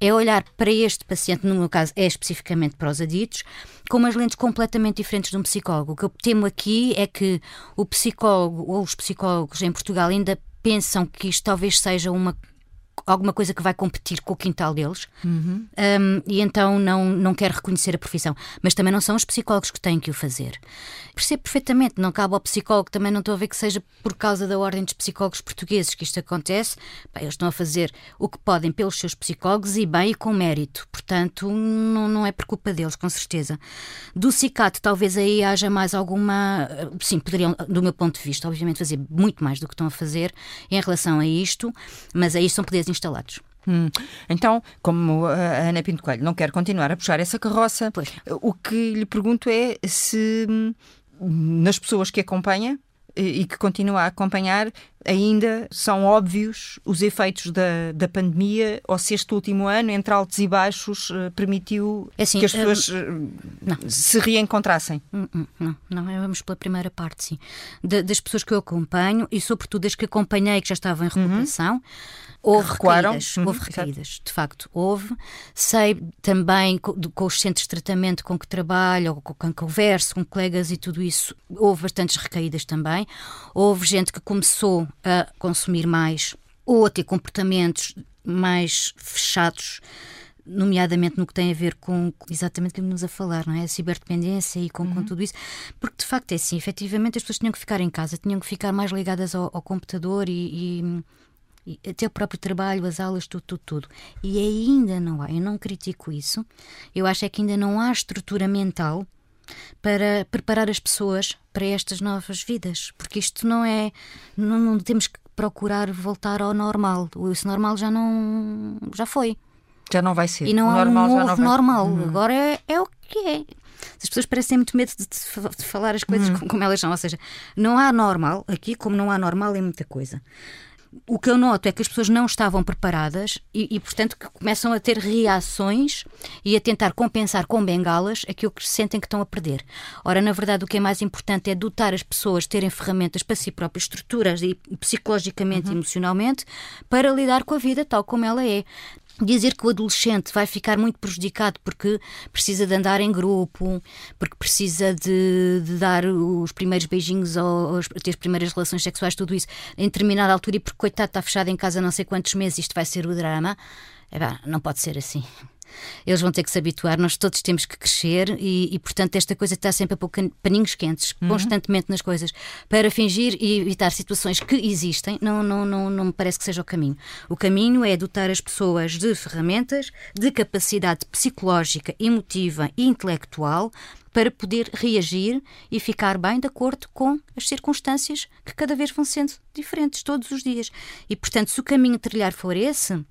É olhar para este paciente, no meu caso é especificamente para os aditos, com umas lentes completamente diferentes de um psicólogo. O que eu temo aqui é que o psicólogo ou os psicólogos em Portugal ainda pensam que isto talvez seja uma alguma coisa que vai competir com o quintal deles uhum. um, e então não, não quer reconhecer a profissão. Mas também não são os psicólogos que têm que o fazer. Percebo perfeitamente, não cabe ao psicólogo, também não estou a ver que seja por causa da ordem dos psicólogos portugueses que isto acontece. Bem, eles estão a fazer o que podem pelos seus psicólogos e bem e com mérito. Portanto, não, não é por culpa deles, com certeza. Do CICAT, talvez aí haja mais alguma. Sim, poderiam, do meu ponto de vista, obviamente, fazer muito mais do que estão a fazer em relação a isto, mas aí são poderes instalados. Hum. Então, como a Ana Pinto Coelho não quer continuar a puxar essa carroça, pois. o que lhe pergunto é se hum, nas pessoas que acompanha e que continua a acompanhar, ainda são óbvios os efeitos da, da pandemia ou se este último ano, entre altos e baixos, eh, permitiu é assim, que as pessoas hum, se reencontrassem? Hum, hum, não, não, é, vamos pela primeira parte, sim. das pessoas que eu acompanho e, sobretudo, das que acompanhei que já estavam em uhum. recuperação. Uhum Houve recuaram. recaídas, uhum, houve recaídas, de facto, houve. Sei também com, com, os centros de tratamento com que trabalho, ou com quem converso, com colegas e tudo isso, houve bastantes recaídas também. Houve gente que começou a consumir mais ou a ter comportamentos mais fechados nomeadamente no que tem a ver com exatamente o que estamos a falar, não é? A ciberdependência e com, uhum. com, tudo isso, porque de facto é assim, efetivamente as pessoas tinham que ficar em casa, tinham que ficar mais ligadas ao, ao computador e, e até o próprio trabalho, as aulas, tudo, tudo, tudo. E ainda não há, eu não critico isso, eu acho é que ainda não há estrutura mental para preparar as pessoas para estas novas vidas, porque isto não é, não, não temos que procurar voltar ao normal, esse normal já não, já foi. Já não vai ser. E não há normal, um novo normal, uhum. agora é, é o que é. As pessoas parecem muito medo de, de falar as coisas uhum. como elas são, ou seja, não há normal aqui, como não há normal em muita coisa o que eu noto é que as pessoas não estavam preparadas e, e, portanto, que começam a ter reações e a tentar compensar com bengalas aquilo que sentem que estão a perder. Ora, na verdade, o que é mais importante é dotar as pessoas, terem ferramentas para si próprias, estruturas e psicologicamente uhum. e emocionalmente, para lidar com a vida tal como ela é dizer que o adolescente vai ficar muito prejudicado porque precisa de andar em grupo, porque precisa de, de dar os primeiros beijinhos ou, ou, ter as primeiras relações sexuais, tudo isso, em determinada altura, e porque coitado está fechado em casa não sei quantos meses, isto vai ser o drama. É, bem, não pode ser assim eles vão ter que se habituar, nós todos temos que crescer e, e portanto, esta coisa está sempre a pôr paninhos quentes, uhum. constantemente nas coisas, para fingir e evitar situações que existem, não, não, não, não me parece que seja o caminho. O caminho é dotar as pessoas de ferramentas, de capacidade psicológica, emotiva e intelectual para poder reagir e ficar bem de acordo com as circunstâncias que cada vez vão sendo diferentes todos os dias. E, portanto, se o caminho a trilhar for esse,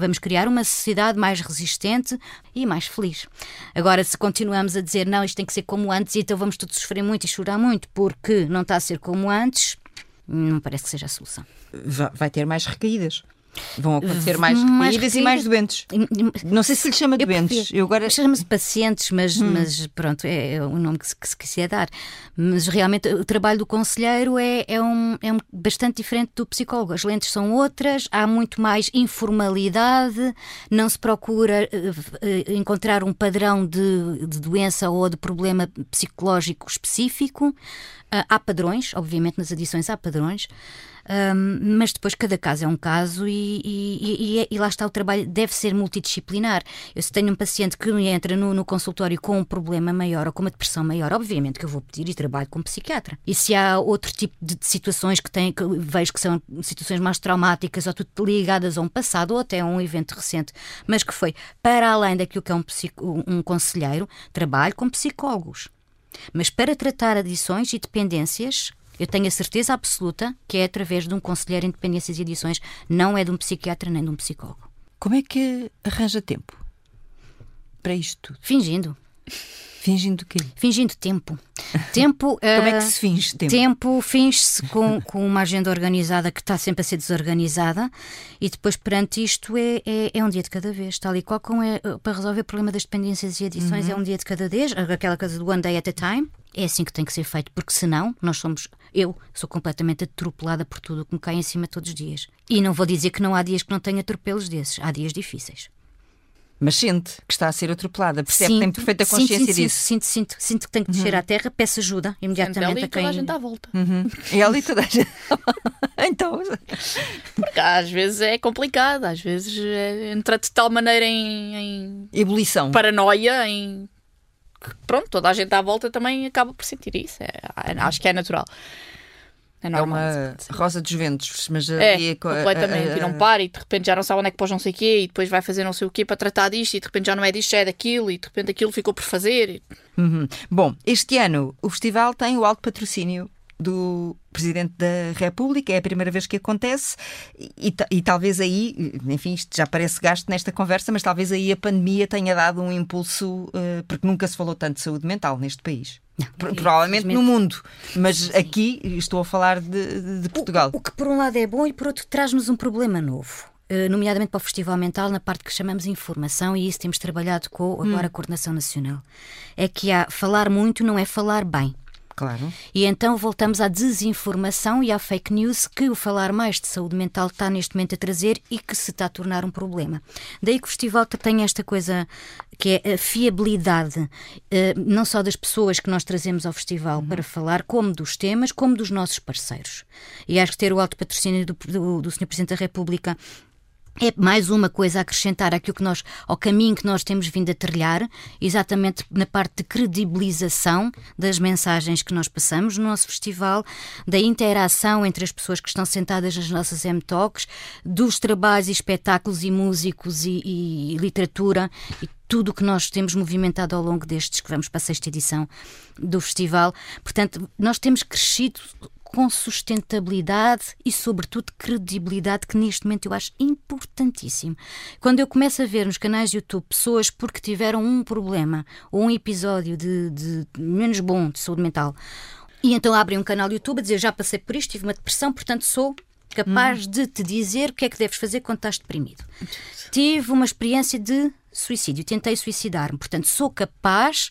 Vamos criar uma sociedade mais resistente e mais feliz. Agora, se continuamos a dizer não, isto tem que ser como antes, então vamos todos sofrer muito e chorar muito porque não está a ser como antes, não parece que seja a solução. Vai ter mais recaídas. Vão acontecer mais recaídas e mais doentes. Não sei se lhe chama doentes. Eu agora... Chama-se pacientes, mas, hum. mas pronto, é, é o nome que se, que se quiser dar. Mas realmente o trabalho do conselheiro é, é, um, é um, bastante diferente do psicólogo. As lentes são outras, há muito mais informalidade, não se procura uh, encontrar um padrão de, de doença ou de problema psicológico específico. Uh, há padrões, obviamente, nas adições há padrões. Um, mas depois cada caso é um caso e, e, e, é, e, lá está o trabalho, deve ser multidisciplinar. Eu se tenho um paciente que entra no, no, consultório com um problema maior ou com uma depressão maior, obviamente que eu vou pedir e trabalho com um psiquiatra. E se há outro tipo de, de situações que, tem, que vejo que são situações mais traumáticas ou tudo ligadas a um passado ou até a um evento recente, mas que foi para além daquilo que é um, um conselheiro, trabalho com psicólogos. Mas para tratar adições e dependências, eu tenho a certeza absoluta que é através de um conselheiro em dependências e edições, não é de um psiquiatra nem de um psicólogo. Como é que arranja tempo para isto tudo? Fingindo. Fingindo o quê? Fingindo tempo. Tempo. Como é que eh, se finge tempo? Tempo finge-se com, com uma agenda organizada que está sempre a ser desorganizada e depois perante isto é, é, é um dia de cada vez, tal e qual como é para resolver o problema das dependências e adições uhum. é um dia de cada vez, aquela coisa do one day at a time. É assim que tem que ser feito, porque senão nós somos. Eu sou completamente atropelada por tudo o que me cai em cima todos os dias. E não vou dizer que não há dias que não tenha atropelos desses, há dias difíceis mas sente que está a ser atropelada, percebe, sinto, tem perfeita consciência sinto, disso. Sinto, sinto, sinto, que tenho que descer uhum. à terra, peço ajuda imediatamente a quem. Toda a gente à volta. Uhum. É ali toda a gente. então. Porque às vezes é complicado, às vezes é, entra de tal maneira em, em. Ebulição. Paranoia, em. Pronto, toda a gente à volta também acaba por sentir isso. É, acho que é natural. É, é uma rosa dos ventos, mas é, é completamente. e não para, e de repente já não sabe onde é que pôs não sei o quê, e depois vai fazer não sei o quê para tratar disto, e de repente já não é disto, já é daquilo, e de repente aquilo ficou por fazer. Uhum. Bom, este ano o festival tem o alto patrocínio do Presidente da República, é a primeira vez que acontece e, e, talvez aí, enfim, isto já parece gasto nesta conversa, mas talvez aí a pandemia tenha dado um impulso, uh, porque nunca se falou tanto de saúde mental neste país. Não, Provavelmente no mundo, mas sim. aqui estou a falar de, de Portugal. O, o, que por um lado é bom e por outro traz-nos um problema novo. Uh, nomeadamente para o Festival Mental, na parte que chamamos informação, e isso temos trabalhado com agora hum. a Coordenação Nacional. É que há falar muito não é falar bem. Claro. E então voltamos à desinformação e à fake news que o falar mais de saúde mental está neste momento a trazer e que se está a tornar um problema. Daí que o festival tem esta coisa que é a fiabilidade, eh, não só das pessoas que nós trazemos ao festival uhum. para falar, como dos temas, como dos nossos parceiros. E acho que ter o alto patrocínio do, do, do Sr. Presidente da República é mais uma coisa a acrescentar àquilo que nós, ao caminho que nós temos vindo a trilhar, exatamente na parte de credibilização das mensagens que nós passamos no nosso festival, da interação entre as pessoas que estão sentadas nas nossas M-Talks, dos trabalhos e espetáculos e músicos e, e literatura e tudo o que nós temos movimentado ao longo destes que vamos para a sexta edição do festival. Portanto, nós temos crescido com sustentabilidade e, sobretudo, credibilidade, que neste momento eu acho importantíssimo. Quando eu começo a ver nos canais de YouTube pessoas porque tiveram um problema ou um episódio de, de menos bom de saúde mental, e então abrem um canal de YouTube a dizer já passei por isto, tive uma depressão, portanto sou capaz hum. de te dizer o que é que deves fazer quando estás deprimido. Tive uma experiência de suicídio, tentei suicidar-me, portanto sou capaz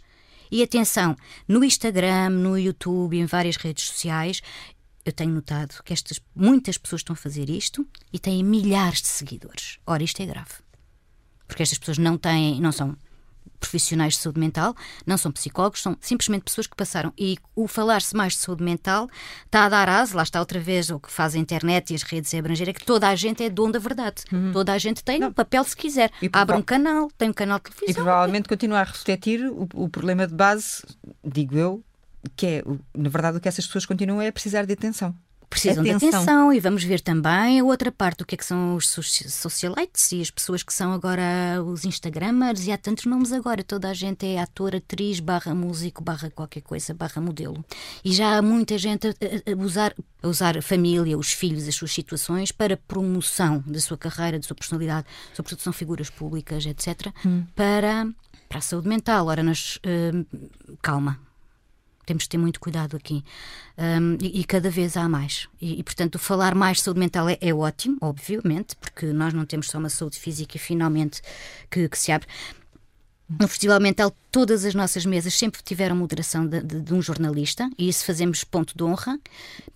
e atenção, no Instagram, no YouTube, em várias redes sociais, eu tenho notado que estas muitas pessoas estão a fazer isto e têm milhares de seguidores. Ora, isto é grave. Porque estas pessoas não têm, não são profissionais de saúde mental, não são psicólogos, são simplesmente pessoas que passaram. E o falar-se mais de saúde mental está a dar asa, lá está outra vez o que faz a internet e as redes é é que toda a gente é dono da verdade. Uhum. Toda a gente tem um papel se quiser. E Abre um canal, tem um canal de televisão. E provavelmente continua a refletir o, o problema de base, digo eu, que é, na verdade, o que essas pessoas continuam é precisar de atenção precisam atenção. de atenção e vamos ver também a outra parte, o que é que são os socialites e as pessoas que são agora os instagramers e há tantos nomes agora, toda a gente é ator, atriz, barra músico, barra qualquer coisa, barra modelo. E já há muita gente a, a, usar, a usar a família, os filhos, as suas situações para promoção da sua carreira, da sua personalidade, sobretudo são figuras públicas, etc., hum. para, para a saúde mental. Ora, nós, uh, calma, temos de ter muito cuidado aqui. Um, e, e, cada vez há mais. E, e, portanto, falar mais de saúde mental é, é, ótimo, obviamente, porque nós não temos só uma saúde física finalmente que, que se abre. No Festival Mental, todas as nossas mesas sempre tiveram moderação de, de, de, um jornalista, e isso fazemos ponto de honra,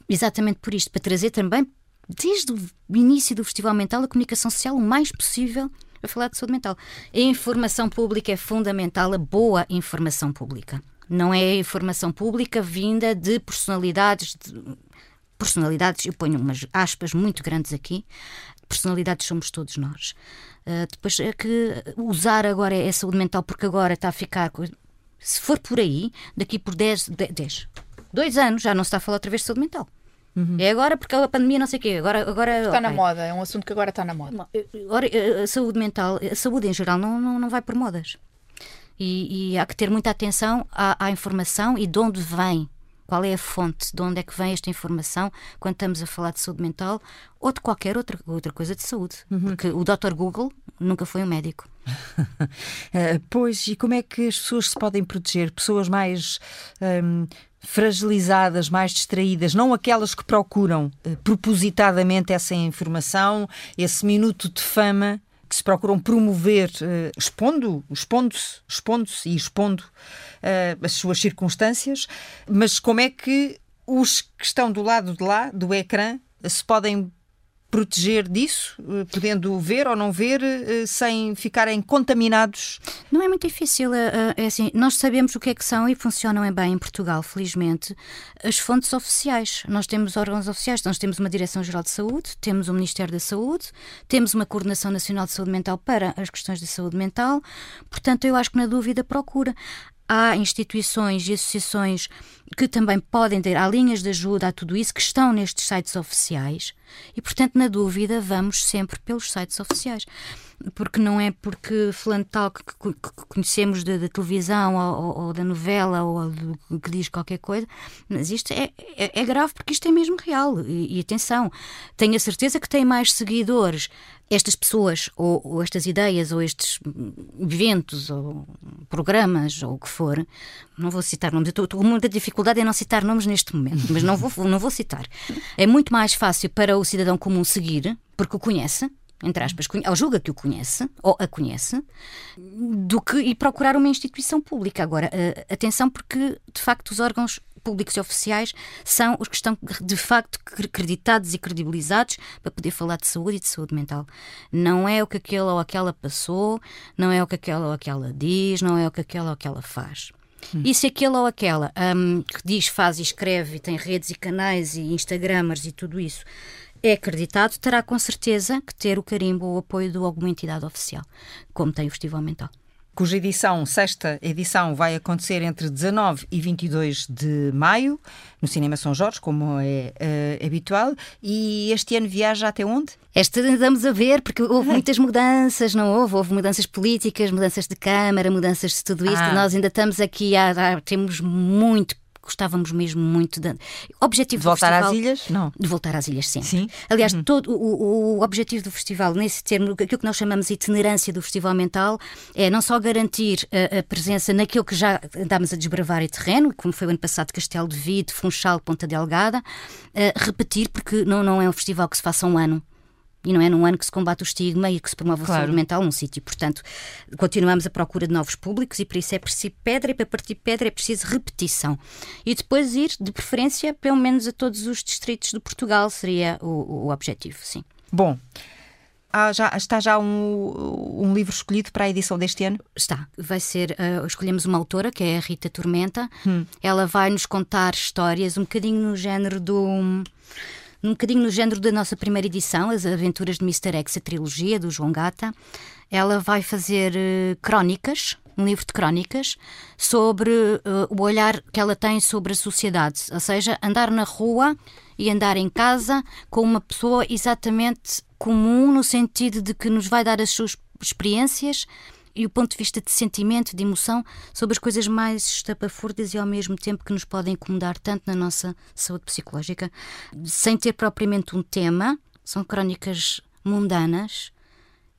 exatamente por isto, para trazer também, desde o início do Festival Mental, a comunicação social o mais possível a falar de saúde mental. A informação pública é fundamental, a boa informação pública. Não é informação pública vinda de personalidades. De, personalidades, eu ponho umas aspas muito grandes aqui. Personalidades somos todos nós. Uh, depois é que usar agora é saúde mental porque agora está a ficar. Se for por aí, daqui por 10, 10, 2 anos já não se está a falar outra vez de saúde mental. Uhum. É agora porque a pandemia não sei o quê. Agora, agora, está okay. na moda, é um assunto que agora está na moda. Agora, a saúde mental, a saúde em geral não, não, não vai por modas. E, e há que ter muita atenção à, à informação e de onde vem qual é a fonte, de onde é que vem esta informação quando estamos a falar de saúde mental ou de qualquer outra, outra coisa de saúde. Uhum. Porque o Dr. Google nunca foi um médico. uh, pois, e como é que as pessoas se podem proteger? Pessoas mais. Um, fragilizadas, mais distraídas, não aquelas que procuram uh, propositadamente essa informação, esse minuto de fama que se procuram promover, uh, expondo, expondo-se, expondo-se e expondo uh, as suas circunstâncias, mas como é que os que estão do lado de lá, do ecrã, se podem proteger disso, eh, podendo ver ou não ver, eh, sem ficarem contaminados? Não é muito difícil. Eh, é assim, nós sabemos o que é que são e funcionam bem em Portugal, felizmente, as fontes oficiais. Nós temos órgãos oficiais, nós temos uma Direção-Geral de Saúde, temos o Ministério da Saúde, temos uma Coordenação Nacional de Saúde Mental para as questões de saúde mental. Portanto, eu acho que na dúvida procura há instituições e associações que também podem ter, há linhas de ajuda a tudo isso que estão nestes sites oficiais e, portanto, na dúvida, vamos sempre pelos sites oficiais. Porque não é porque fulano tal que, que, conhecemos da, televisão ou, ou, ou, da novela ou do, que diz qualquer coisa, mas isto é, é, é grave porque isto é mesmo real. E, e, atenção, tenho a certeza que tem mais seguidores estas pessoas, ou, ou, estas ideias, ou estes eventos, ou programas, ou o que for, não vou citar nomes, eu estou com muita dificuldade em não citar nomes neste momento, mas não vou, não vou citar. É muito mais fácil para o cidadão comum seguir, porque o conhece, entre aspas, ou julga que o conhece, ou a conhece, do que ir procurar uma instituição pública. Agora, uh, atenção, porque de facto os órgãos públicos e oficiais são os que estão de facto acreditados e credibilizados para poder falar de saúde e de saúde mental. Não é o que aquele ou aquela passou, não é o que aquela ou aquela diz, não é o que aquela ou aquela faz. Hum. E se aquele ou aquela um, que diz, faz e escreve, e tem redes e canais e Instagramers e tudo isso, é acreditado, terá com certeza que ter o carimbo ou o apoio de alguma entidade oficial, como tem o Festival Mental cuja edição, sexta edição, vai acontecer entre 19 e 22 de maio, no Cinema São Jorge, como é uh, habitual. E este ano viaja até onde? Este andamos a ver, porque houve muitas mudanças, não houve? Houve mudanças políticas, mudanças de Câmara, mudanças de tudo isso. Ah. Nós ainda estamos aqui, a, a, temos muito gostávamos mesmo muito de. Objetivo de voltar festival, às ilhas? Não. De voltar às ilhas sempre. Sim. Aliás, uhum. todo o, o objetivo do festival, nesse termo, aquilo que nós chamamos de itinerância do festival mental, é não só garantir a, a presença naquilo que já andámos a desbravar em terreno, como foi o ano passado Castelo de Vide, Funchal, Ponta Delgada, repetir, porque não, não é um festival que se faça um ano e não é num ano que se combate o estigma e que se promove claro. a saúde mental num sítio. Portanto, continuamos a procura de novos públicos e para isso é preciso pedra e para partir pedra é preciso repetição. E depois ir, de preferência, pelo menos a todos os distritos de Portugal seria o, o objetivo, sim. Bom, ah, já, está já um, um, livro escolhido para a edição deste ano? Está. Vai ser. Uh, escolhemos uma autora, que é a Rita Tormenta. Hum. Ela vai nos contar histórias um bocadinho no género do um bocadinho no género da nossa primeira edição, As Aventuras de Mr. X, a trilogia do João Gata. Ela vai fazer uh, crónicas, um livro de crónicas, sobre uh, o olhar que ela tem sobre a sociedade. Ou seja, andar na rua e andar em casa com uma pessoa exatamente comum, no sentido de que nos vai dar as suas experiências e o ponto de vista de sentimento, de emoção, sobre as coisas mais estapafúrdias e ao mesmo tempo que nos podem incomodar tanto na nossa saúde psicológica, sem ter propriamente um tema. São crónicas mundanas,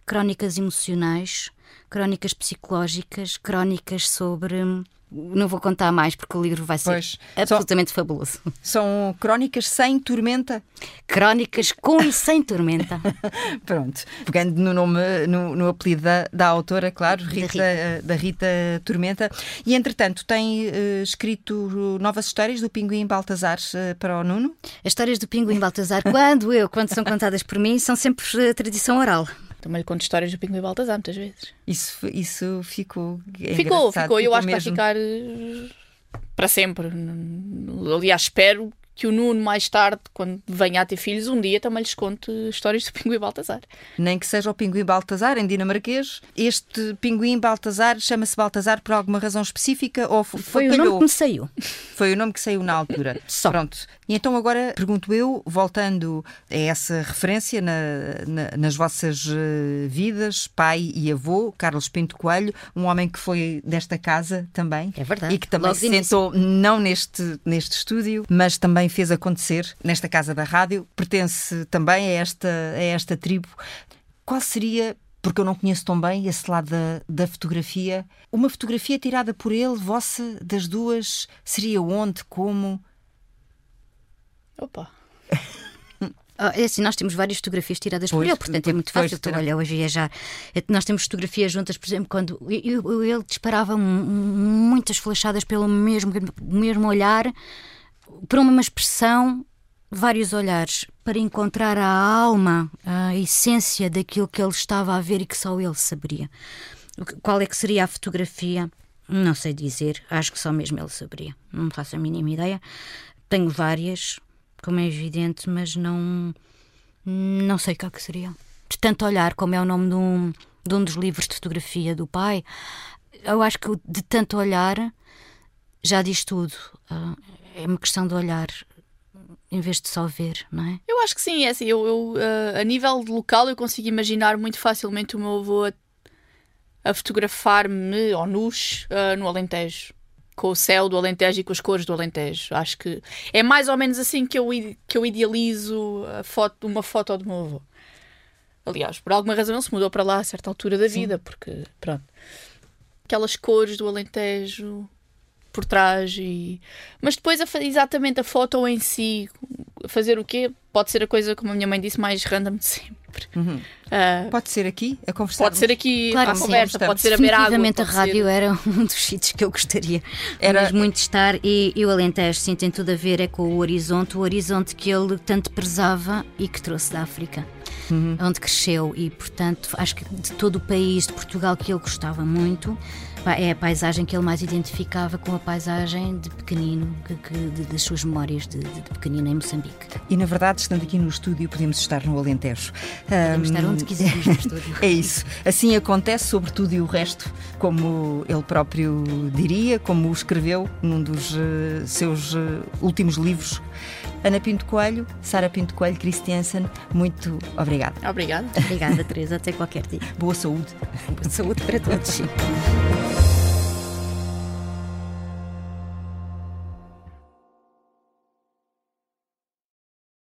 crónicas emocionais, crónicas psicológicas, crónicas sobre não vou contar mais porque o livro vai ser pois, absolutamente fabuloso. São crónicas sem tormenta? Crónicas com e sem tormenta. Pronto. Pegando no nome, no, no apelido da, da, autora, claro, Rita, da, Rita. Eh, da Rita Tormenta. E entretanto, tem uh, escrito novas histórias do Pinguim Baltazar uh, para o Nuno? As histórias do Pinguim Baltazar, quando eu, quando são contadas por mim, são sempre tradição oral. Também lhe conto histórias do Pinguim Baltazar muitas vezes. Isso, isso ficou. É ficou, ficou. Eu acho mesmo. que vai ficar eh, para sempre. Aliás, espero que o Nuno, mais tarde, quando venha a ter filhos, um dia também lhes conte histórias do pinguim Baltazar. Nem que seja o pinguim Baltazar, em dinamarquês. Este pinguim Baltazar chama-se Baltazar por alguma razão específica ou foi, foi o nome que me saiu? Foi o nome que saiu na altura. Só. Pronto. E então agora pergunto eu, voltando a essa referência na, na, nas vossas eh, vidas, pai e avô, Carlos Pinto Coelho, um homem que foi desta casa também. É verdade. E que também Logo se sentou, não neste, neste estúdio, mas também também fez acontecer nesta casa da rádio, pertence também a esta, a esta tribo. Qual seria porque eu não conheço tão bem esse lado da, da fotografia. Uma fotografia tirada por ele, vossa, das duas, seria onde, como? Opa! Ah, é assim, nós temos várias fotografias tiradas pois, por ele, portanto é muito fácil. Tu, olha, hoje viajar. É, nós temos fotografias juntas, por exemplo, quando ele disparava muitas flechadas pelo mesmo, mesmo olhar, por uma expressão, vários olhares, para encontrar a alma, a essência daquilo que ele estava a ver e que só ele saberia. Qual é que seria a fotografia? Não sei dizer, acho que só mesmo ele saberia. Não faço a mínima ideia. Tenho várias, como é evidente, mas não, não sei qual que seria. De tanto olhar, como é o nome de um, de um dos livros de fotografia do pai, eu acho que de tanto olhar já diz tudo. É uma questão de olhar em vez de só ver, não é? Eu acho que sim, é assim. Eu, eu uh, a nível local, eu consigo imaginar muito facilmente o meu avô a, a fotografar-me ou nus uh, no Alentejo com o céu do Alentejo e com as cores do Alentejo. Acho que é mais ou menos assim que eu, que eu idealizo foto, uma foto do meu avô. Aliás, por alguma razão ele se mudou para lá a certa altura da vida, Sim. porque, pronto. Aquelas cores do Alentejo por trás e... Mas depois, a, exatamente a foto em si, fazer o quê? Pode ser a coisa, como a minha mãe disse, mais random de sempre. Uhum. Uh, pode ser aqui a conversar. Pode ser aqui claro, a conversa, pode ser a ver água. a rádio ser... era um dos sítios que eu gostaria era muito estar e, e o Alentejo sim tem tudo a ver é com o horizonte, o horizonte que ele tanto prezava e que trouxe da África. Uhum. Onde cresceu e, portanto, acho que de todo o país de Portugal que ele gostava muito, é a paisagem que ele mais identificava com a paisagem de pequenino, que, que, de, das suas memórias de, de, pequenino em Moçambique. E na verdade, estando aqui no estúdio, podemos estar no Alentejo. Podemos um, estar onde quisermos no estúdio. é isso. Assim acontece sobre tudo e o resto, como ele próprio diria, como o escreveu num dos uh, seus uh, últimos livros. Ana Pinto Coelho, Sara Pinto Coelho, Christiansen, muito obrigada. Obrigada. Obrigada, Teresa. Até qualquer dia. Boa saúde. Boa saúde para todos.